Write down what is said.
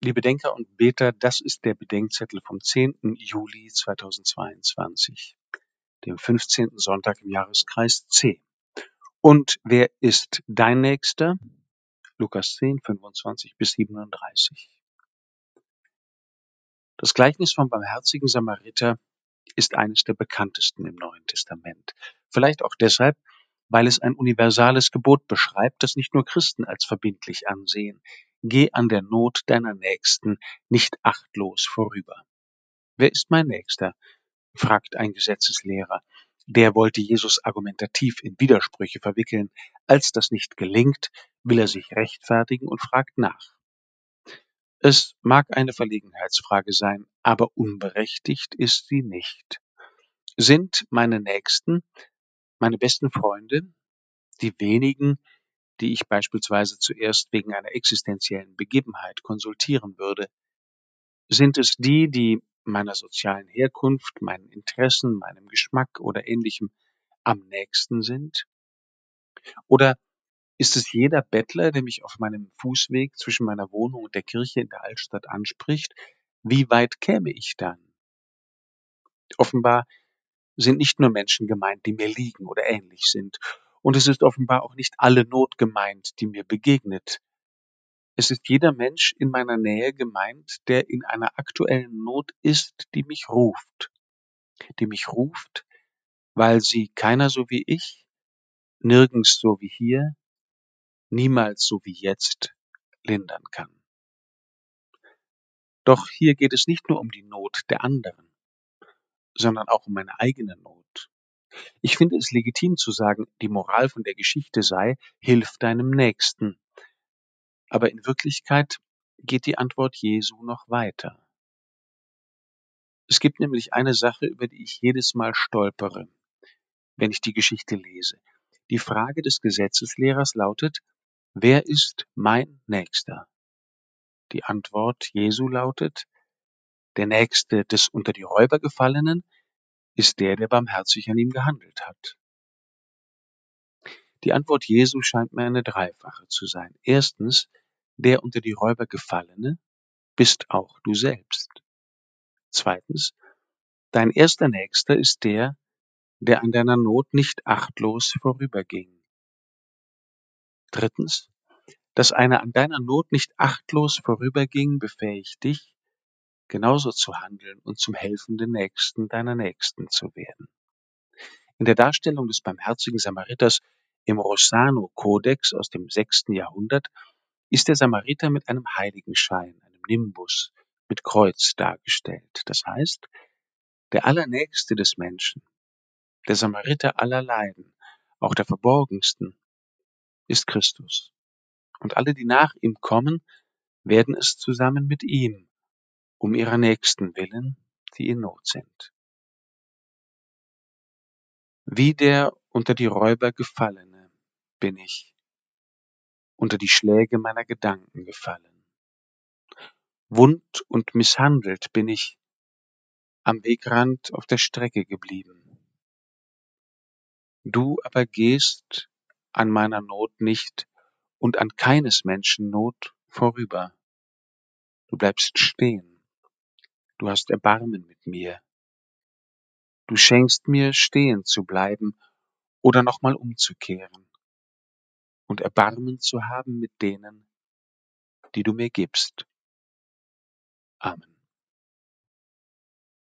Liebe Denker und Beter, das ist der Bedenkzettel vom 10. Juli 2022, dem 15. Sonntag im Jahreskreis C. Und wer ist dein Nächster? Lukas 10, 25 bis 37. Das Gleichnis vom barmherzigen Samariter ist eines der bekanntesten im Neuen Testament. Vielleicht auch deshalb, weil es ein universales Gebot beschreibt, das nicht nur Christen als verbindlich ansehen. Geh an der Not deiner Nächsten nicht achtlos vorüber. Wer ist mein Nächster? fragt ein Gesetzeslehrer. Der wollte Jesus argumentativ in Widersprüche verwickeln. Als das nicht gelingt, will er sich rechtfertigen und fragt nach. Es mag eine Verlegenheitsfrage sein, aber unberechtigt ist sie nicht. Sind meine Nächsten, meine besten Freunde, die wenigen, die ich beispielsweise zuerst wegen einer existenziellen Begebenheit konsultieren würde, sind es die, die meiner sozialen Herkunft, meinen Interessen, meinem Geschmack oder ähnlichem am nächsten sind? Oder ist es jeder Bettler, der mich auf meinem Fußweg zwischen meiner Wohnung und der Kirche in der Altstadt anspricht? Wie weit käme ich dann? Offenbar sind nicht nur Menschen gemeint, die mir liegen oder ähnlich sind. Und es ist offenbar auch nicht alle Not gemeint, die mir begegnet. Es ist jeder Mensch in meiner Nähe gemeint, der in einer aktuellen Not ist, die mich ruft. Die mich ruft, weil sie keiner so wie ich, nirgends so wie hier, niemals so wie jetzt lindern kann. Doch hier geht es nicht nur um die Not der anderen, sondern auch um meine eigene Not. Ich finde es legitim zu sagen, die Moral von der Geschichte sei, hilf deinem Nächsten. Aber in Wirklichkeit geht die Antwort Jesu noch weiter. Es gibt nämlich eine Sache, über die ich jedes Mal stolpere, wenn ich die Geschichte lese. Die Frage des Gesetzeslehrers lautet, wer ist mein Nächster? Die Antwort Jesu lautet, der Nächste des unter die Räuber gefallenen ist der, der barmherzig an ihm gehandelt hat. Die Antwort Jesu scheint mir eine dreifache zu sein. Erstens, der unter die Räuber gefallene bist auch du selbst. Zweitens, dein erster Nächster ist der, der an deiner Not nicht achtlos vorüberging. Drittens, dass einer an deiner Not nicht achtlos vorüberging, befähigt dich, genauso zu handeln und zum helfenden Nächsten deiner Nächsten zu werden. In der Darstellung des barmherzigen Samariters im Rossano-Kodex aus dem sechsten Jahrhundert ist der Samariter mit einem Heiligenschein, einem Nimbus, mit Kreuz dargestellt. Das heißt, der Allernächste des Menschen, der Samariter aller Leiden, auch der verborgensten, ist Christus und alle, die nach ihm kommen, werden es zusammen mit ihm, um ihrer Nächsten willen, die in Not sind. Wie der unter die Räuber gefallene bin ich, unter die Schläge meiner Gedanken gefallen. Wund und misshandelt bin ich am Wegrand auf der Strecke geblieben. Du aber gehst an meiner Not nicht und an keines Menschen Not vorüber. Du bleibst stehen. Du hast Erbarmen mit mir. Du schenkst mir stehen zu bleiben oder nochmal umzukehren und Erbarmen zu haben mit denen, die du mir gibst. Amen.